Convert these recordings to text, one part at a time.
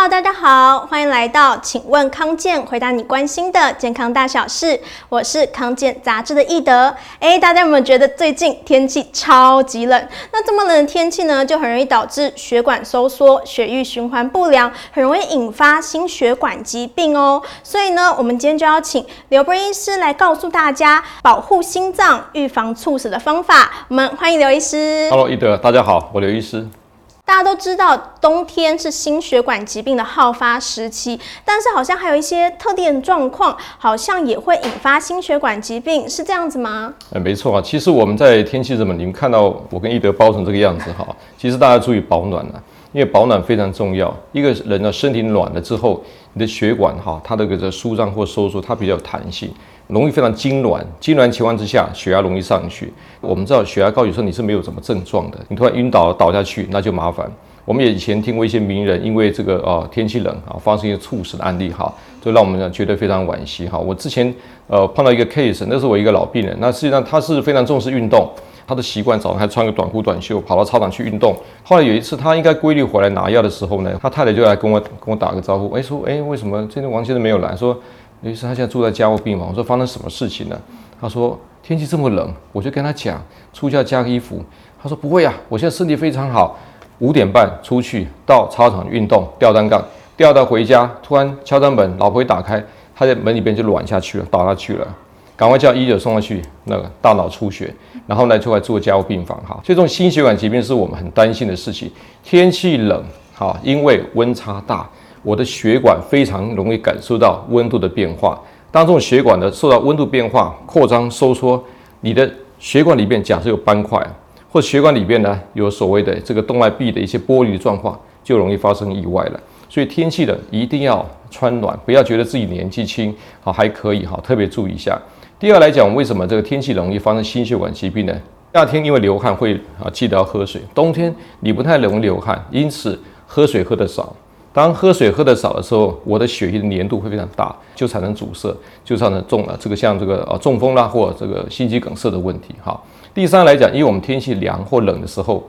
Hello，大家好，欢迎来到请问康健，回答你关心的健康大小事。我是康健杂志的易德。哎，大家有没有觉得最近天气超级冷？那这么冷的天气呢，就很容易导致血管收缩、血液循环不良，很容易引发心血管疾病哦。所以呢，我们今天就要请刘波医师来告诉大家保护心脏、预防猝死的方法。我们欢迎刘医师。Hello，易德，大家好，我刘医师。大家都知道，冬天是心血管疾病的好发时期，但是好像还有一些特定状况，好像也会引发心血管疾病，是这样子吗？哎，没错啊。其实我们在天气这么，你们看到我跟一德包成这个样子哈，其实大家注意保暖了，因为保暖非常重要。一个人的身体暖了之后，你的血管哈，它的这个舒张或收缩，它比较有弹性。容易非常痉挛。痉挛情况之下，血压容易上去。我们知道血压高，有时候你是没有什么症状的，你突然晕倒倒下去，那就麻烦。我们也以前听过一些名人因为这个呃天气冷啊，发生一些猝死的案例哈，就让我们呢觉得非常惋惜哈。我之前呃碰到一个 case，那是我一个老病人，那实际上他是非常重视运动，他的习惯早上还穿个短裤短袖跑到操场去运动。后来有一次他应该规律回来拿药的时候呢，他太太就来跟我跟我打个招呼，哎说哎为什么今天王先生没有来？说。于是他现在住在加护病房。我说发生什么事情了？他说天气这么冷，我就跟他讲出去要加衣服。他说不会啊，我现在身体非常好。五点半出去到操场运动，吊单杠，吊到回家，突然敲敲门，老婆一打开，他在门里边就软下去了，倒下去了。赶快叫医者送他去那个大脑出血，然后呢就来住加护病房。哈，所以这种心血管疾病是我们很担心的事情。天气冷，哈，因为温差大。我的血管非常容易感受到温度的变化。当这种血管的受到温度变化、扩张、收缩，你的血管里面假设有斑块，或血管里边呢有所谓的这个动脉壁的一些剥离的状况，就容易发生意外了。所以天气冷一定要穿暖，不要觉得自己年纪轻，好还可以哈，特别注意一下。第二来讲，为什么这个天气容易发生心血管疾病呢？夏天因为流汗会啊记得要喝水，冬天你不太容易流汗，因此喝水喝得少。当喝水喝得少的时候，我的血液的粘度会非常大，就产生阻塞，就造成中了这个像这个呃中风啦，或这个心肌梗塞的问题。哈，第三来讲，因为我们天气凉或冷的时候，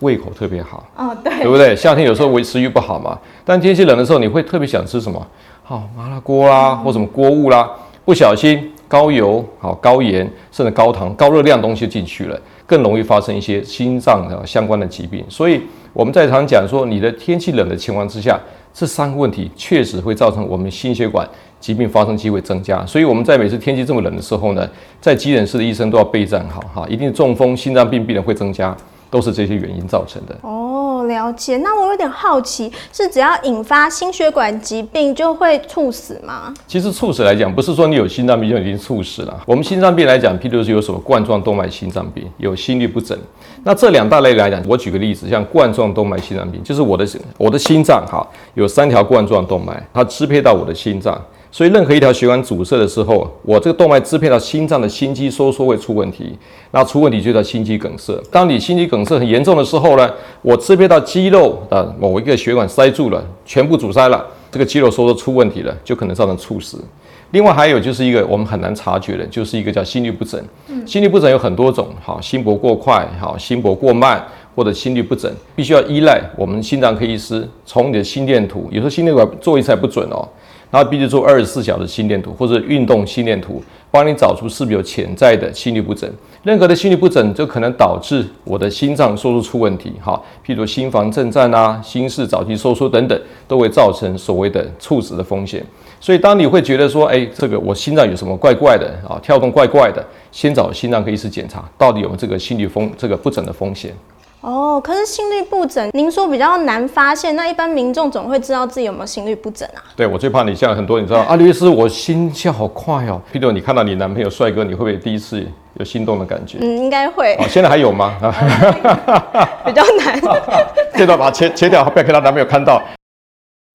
胃口特别好，哦对，对不对？夏天有时候胃食欲不好嘛，但天气冷的时候，你会特别想吃什么？好麻辣锅啦，或什么锅物啦，不小心高油、好高盐，甚至高糖、高热量的东西进去了，更容易发生一些心脏的相关的疾病。所以。我们在常讲说，你的天气冷的情况之下，这三个问题确实会造成我们心血管疾病发生机会增加。所以我们在每次天气这么冷的时候呢，在急诊室的医生都要备战好哈，一定中风、心脏病病人会增加，都是这些原因造成的。哦，了解。那我有点好奇，是只要引发心血管疾病就会猝死吗？其实猝死来讲，不是说你有心脏病就已经猝死了。我们心脏病来讲，譬如是有什么冠状动脉心脏病，有心律不整。那这两大类来讲，我举个例子，像冠状动脉心脏病，就是我的我的心脏哈，有三条冠状动脉，它支配到我的心脏，所以任何一条血管阻塞的时候，我这个动脉支配到心脏的心肌收缩会出问题，那出问题就叫心肌梗塞。当你心肌梗塞很严重的时候呢，我支配到肌肉的某一个血管塞住了，全部阻塞了，这个肌肉收缩出问题了，就可能造成猝死。另外还有就是一个我们很难察觉的，就是一个叫心律不整。心律不整有很多种，好，心搏过快，好，心搏过慢，或者心律不整，必须要依赖我们心脏科医师从你的心电图，有时候心电图做一次还不准哦，然后必须做二十四小时心电图或者运动心电图，帮你找出是不是有潜在的心律不整。任何的心律不整就可能导致我的心脏收缩出问题，哈，譬如心房震颤啊、心室早期收缩等等，都会造成所谓的猝死的风险。所以，当你会觉得说，哎，这个我心脏有什么怪怪的啊，跳动怪怪的，先找心脏科医师检查，到底有没有这个心律风这个不整的风险。哦，可是心律不整，您说比较难发现，那一般民众总会知道自己有没有心律不整啊？对，我最怕你像很多，你知道，啊，刘医师，我心跳好快哦。譬如你看到你男朋友帅哥，你会不会第一次有心动的感觉？嗯，应该会。哦，现在还有吗？比较难。这段把它切切掉，不要给他男朋友看到。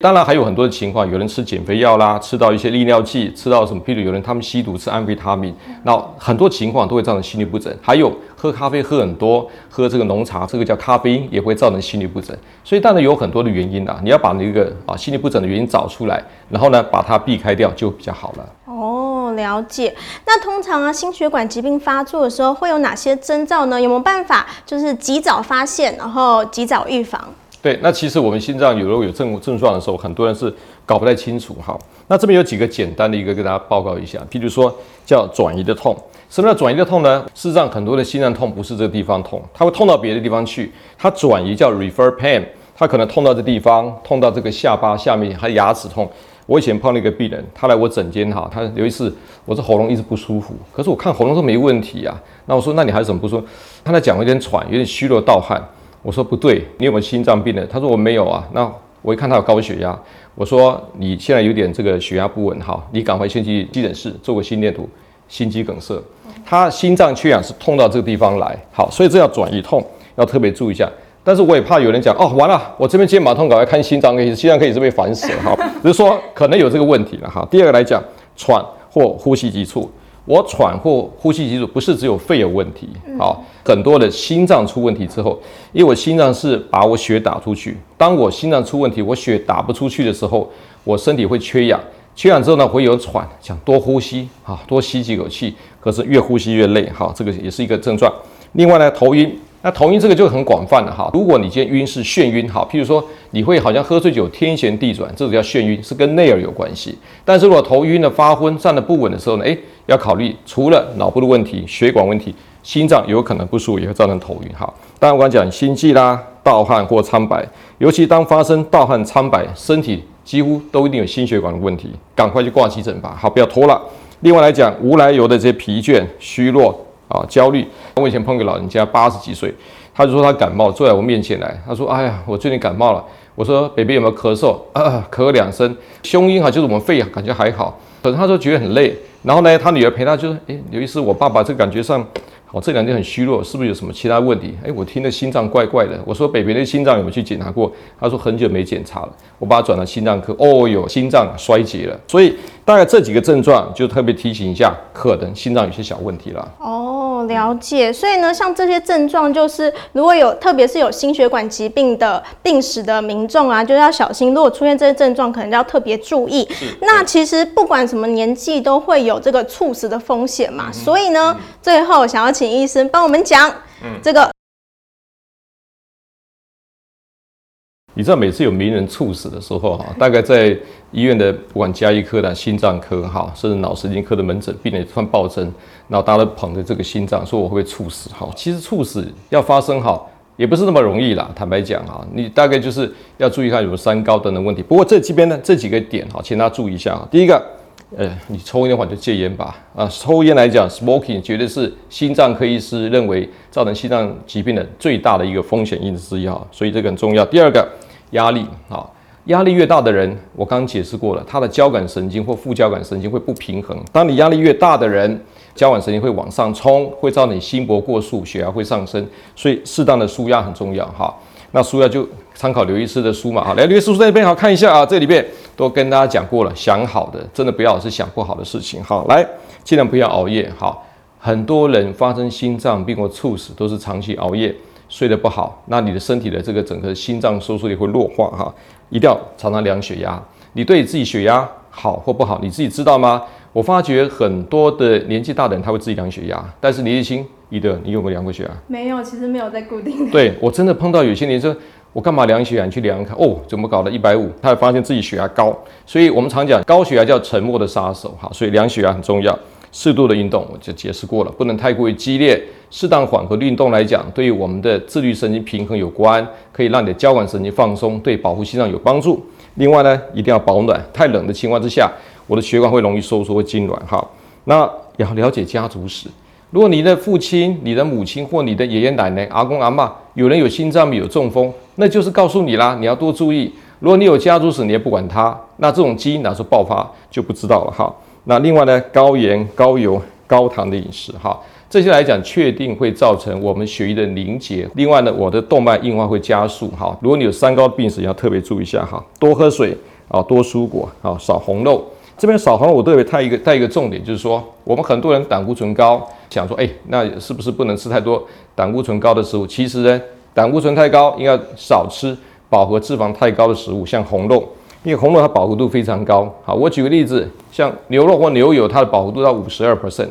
当然还有很多的情况，有人吃减肥药啦，吃到一些利尿剂，吃到什么？譬如有人他们吸毒吃安非他命，那很多情况都会造成心律不整。还有喝咖啡喝很多，喝这个浓茶，这个叫咖啡因，也会造成心律不整。所以当然有很多的原因啦，你要把那个啊心律不整的原因找出来，然后呢把它避开掉就比较好了。哦，了解。那通常啊心血管疾病发作的时候会有哪些征兆呢？有没有办法就是及早发现，然后及早预防？对，那其实我们心脏有时候有症症状的时候，很多人是搞不太清楚。哈，那这边有几个简单的一个跟大家报告一下，譬如说叫转移的痛。什么叫转移的痛呢？事实上，很多的心脏痛不是这个地方痛，它会痛到别的地方去。它转移叫 refer pain，它可能痛到这地方，痛到这个下巴下面，还牙齿痛。我以前碰到一个病人，他来我诊间哈，他有一次我这喉咙一直不舒服，可是我看喉咙都没问题啊。那我说，那你还有什么不舒服？他在讲有点喘，有点虚弱盗汗。我说不对，你有没有心脏病呢？他说我没有啊。那我一看他有高血压，我说你现在有点这个血压不稳哈，你赶快先去急诊室做个心电图，心肌梗塞。他心脏缺氧是痛到这个地方来，好，所以这要转移痛，要特别注意一下。但是我也怕有人讲哦，完了，我这边肩膀痛，赶快看心脏科，心脏科也是被烦死了哈。只是说可能有这个问题了哈。第二个来讲，喘或呼吸急促，我喘或呼吸急促不是只有肺有问题，好，很多的心脏出问题之后，因为我心脏是把我血打出去，当我心脏出问题，我血打不出去的时候，我身体会缺氧，缺氧之后呢会有喘，想多呼吸啊，多吸几口气，可是越呼吸越累，好，这个也是一个症状。另外呢，头晕。那头晕这个就很广泛了哈。如果你今天晕是眩晕，好，譬如说你会好像喝醉酒天旋地转，这个叫眩晕，是跟内耳有关系。但是如果头晕的发昏、站得不稳的时候呢，诶，要考虑除了脑部的问题、血管问题，心脏有可能不舒服，也会造成头晕哈。当然我刚讲心悸啦、盗汗或苍白，尤其当发生盗汗、苍白，身体几乎都一定有心血管的问题，赶快去挂急诊吧，好，不要拖了。另外来讲，无来由的这些疲倦、虚弱。啊，焦虑。我以前碰个老人家，八十几岁，他就说他感冒，坐在我面前来，他说：“哎呀，我最近感冒了。”我说：“baby 有没有咳嗽？”咳，咳两声，胸音哈，就是我们肺感觉还好，可是他说觉得很累。然后呢，他女儿陪他，就说：“哎，刘医师，我爸爸这感觉上。”我这两天很虚弱，是不是有什么其他问题？哎，我听的心脏怪怪的。我说北北的心脏有没有去检查过？他说很久没检查了。我把他转到心脏科。哦哟，心脏衰竭了。所以大概这几个症状就特别提醒一下，可能心脏有些小问题了。哦，了解。所以呢，像这些症状，就是如果有特别是有心血管疾病的病史的民众啊，就要小心。如果出现这些症状，可能要特别注意。那其实不管什么年纪，都会有这个猝死的风险嘛。嗯、所以呢，嗯、最后想要。请医生帮我们讲，嗯，这个。你知道每次有名人猝死的时候，哈，大概在医院的不管家医科的、心脏科，哈，甚至脑神经科的门诊，病人突然暴增，然后大家都捧着这个心脏，说我会不会猝死？哈，其实猝死要发生，哈，也不是那么容易啦。坦白讲，哈，你大概就是要注意看有没有三高等等问题。不过这这边呢，这几个点，哈，请大家注意一下。第一个。呃，你抽烟的话就戒烟吧。啊，抽烟来讲，smoking 绝对是心脏科医师认为造成心脏疾病的最大的一个风险因子之一哈，所以这个很重要。第二个，压力啊，压力越大的人，我刚刚解释过了，他的交感神经或副交感神经会不平衡。当你压力越大的人，交感神经会往上冲，会造成你心搏过速，血压会上升，所以适当的舒压很重要哈。那书要就参考刘医师的书嘛，好，来刘医师在这边好看一下啊，这里边都跟大家讲过了，想好的真的不要是想不好的事情，好，来尽量不要熬夜，好，很多人发生心脏病或猝死都是长期熬夜，睡得不好，那你的身体的这个整个心脏收缩力会弱化哈，一定要常常量血压，你对自己血压好或不好，你自己知道吗？我发觉很多的年纪大的人他会自己量血压，但是年纪轻。你的，你有没有量过血压？没有，其实没有在固定。对，我真的碰到有些人说，我干嘛量血压？你去量看，哦，怎么搞的？一百五，他会发现自己血压高。所以我们常讲高血压叫沉默的杀手，哈，所以量血压很重要。适度的运动，我就解释过了，不能太过于激烈，适当缓和的运动来讲，对于我们的自律神经平衡有关，可以让你的交感神经放松，对保护心脏有帮助。另外呢，一定要保暖，太冷的情况之下，我的血管会容易收缩，会痉挛。哈，那要了解家族史。如果你的父亲、你的母亲或你的爷爷奶奶、阿公阿嬷有人有心脏病、有中风，那就是告诉你啦，你要多注意。如果你有家族史，你也不管它，那这种基因哪时候爆发就不知道了哈。那另外呢，高盐、高油、高糖的饮食哈，这些来讲确定会造成我们血液的凝结。另外呢，我的动脉硬化会加速哈。如果你有三高病史，要特别注意一下哈，多喝水啊，多蔬果啊，少红肉。这边少红肉，我特别带一个带一个重点，就是说我们很多人胆固醇高。想说，哎，那是不是不能吃太多胆固醇高的食物？其实呢，胆固醇太高，应该少吃饱和脂肪太高的食物，像红肉，因为红肉它饱和度非常高。好，我举个例子，像牛肉或牛油，它的饱和度到五十二 percent，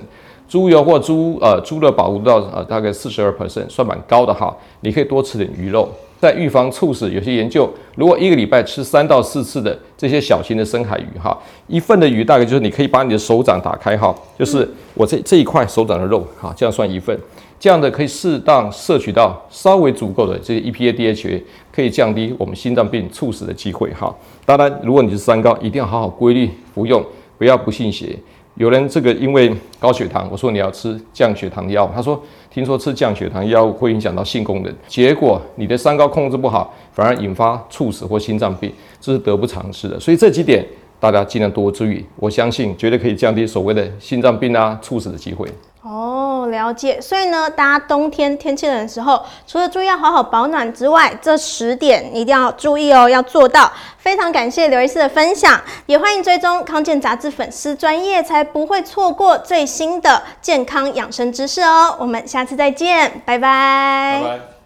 猪油或猪呃猪的饱和到呃大概四十二 percent，算蛮高的哈。你可以多吃点鱼肉，在预防猝死，有些研究，如果一个礼拜吃三到四次的这些小型的深海鱼，哈，一份的鱼大概就是你可以把你的手掌打开，哈，就是我这这一块手掌的肉，哈，这样算一份，这样的可以适当摄取到稍微足够的这些 EPA、DHA，可以降低我们心脏病猝死的机会，哈。当然，如果你是三高，一定要好好规律服用，不要不信邪。有人这个因为高血糖，我说你要吃降血糖药，他说听说吃降血糖药会影响到性功能，结果你的三高控制不好，反而引发猝死或心脏病，这是得不偿失的。所以这几点大家尽量多注意，我相信绝对可以降低所谓的心脏病啊、猝死的机会。哦，了解。所以呢，大家冬天天气冷的时候，除了注意要好好保暖之外，这十点一定要注意哦，要做到。非常感谢刘医师的分享，也欢迎追踪康健杂志粉丝专页，才不会错过最新的健康养生知识哦。我们下次再见，拜拜。拜拜。